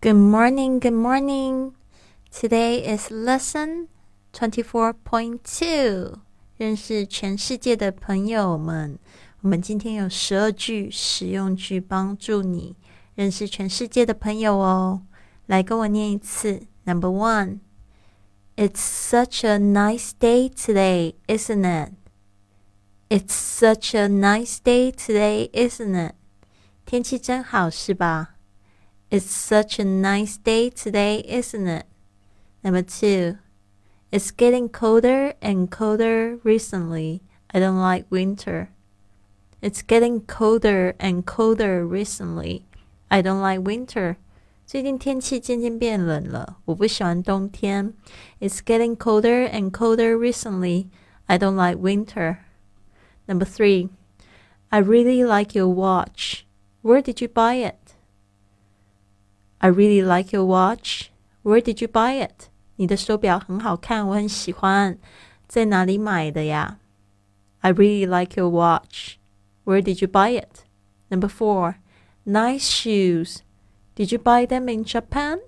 Good morning, good morning. Today is lesson twenty-four point two. 认识全世界的朋友们。我们今天有十二句实用句帮助你认识全世界的朋友哦。来跟我念一次。Number one, It's such a nice day today, isn't it? It's such a nice day today, isn't it? 天气真好，是吧 ？it's such a nice day today, isn't it? Number two, it's getting colder and colder recently. I don't like winter. It's getting colder and colder recently. I don't like winter. 最近天气渐渐变冷了，我不喜欢冬天。It's getting colder and colder recently. I don't like winter. Number three, I really like your watch. Where did you buy it? I really like your watch. Where did you buy it? 你的手表很好看，我很喜欢。在哪里买的呀？I really like your watch. Where did you buy it? Number four, nice shoes. Did you buy them in Japan?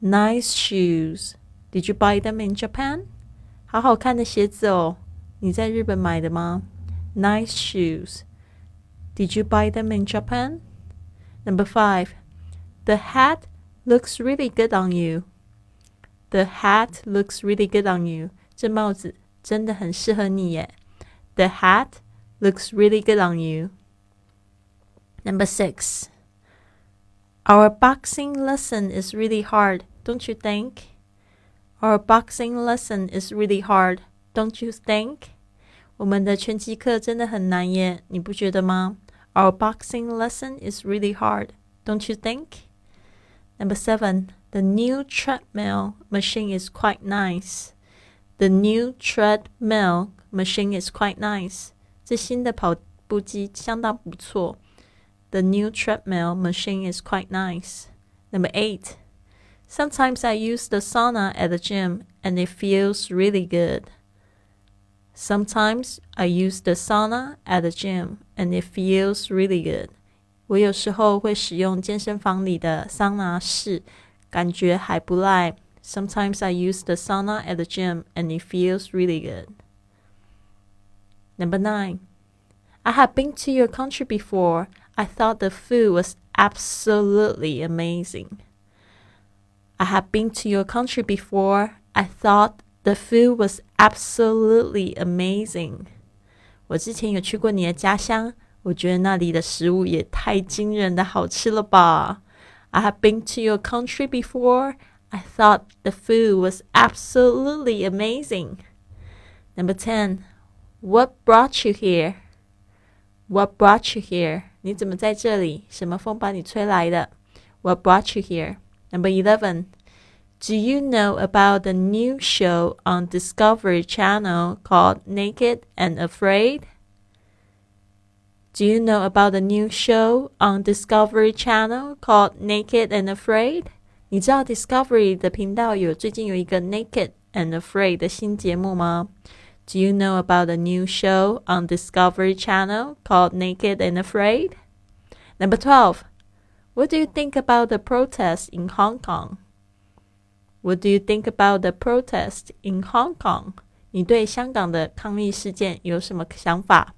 Nice shoes. Did you buy them in Japan? 好好看的鞋子哦，你在日本买的吗？Nice shoes. Did you buy them in Japan? Number five. The hat looks really good on you. The hat looks really good on you. 这帽子真的很适合你耶。The hat looks really good on you. Number six. Our boxing lesson is really hard, don't you think? Our boxing lesson is really hard, don't you think? 我们的拳击课真的很难耶，你不觉得吗？Our boxing lesson is really hard, don't you think? Number seven, the new treadmill machine is quite nice. The new treadmill machine is quite nice. 这新的跑步机相当不错。The new treadmill machine is quite nice. Number eight, sometimes I use the sauna at the gym and it feels really good. Sometimes I use the sauna at the gym and it feels really good. 我有时候会使用健身房里的桑拿室，感觉还不赖。Sometimes I use the sauna at the gym and it feels really good. Number nine. I have been to your country before. I thought the food was absolutely amazing. I have been to your country before. I thought the food was absolutely amazing. 我之前有去过你的家乡。 我觉得那里的食物也太惊人的好吃了吧！I have been to your country before. I thought the food was absolutely amazing. Number ten, what brought you here? What brought you here? 你怎么在这里？什么风把你吹来的？What brought you here? Number eleven, do you know about the new show on Discovery Channel called Naked and Afraid? Do you know about the new show on Discovery Channel called Naked and Afraid？你知道 Discovery 的频道有最近有一个 Naked and Afraid 的新节目吗？Do you know about the new show on Discovery Channel called Naked and Afraid? Number 12. What do you think about the protest in Hong Kong? What do you think about the protest in Hong Kong? 你对香港的抗议事件有什么想法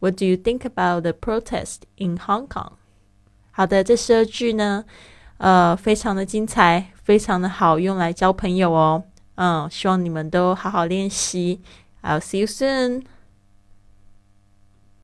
？what do you think about the protest in Hong Kong？好的，这十二句呢，呃，非常的精彩，非常的好用来交朋友哦。嗯，希望你们都好好练习。I'll see you soon.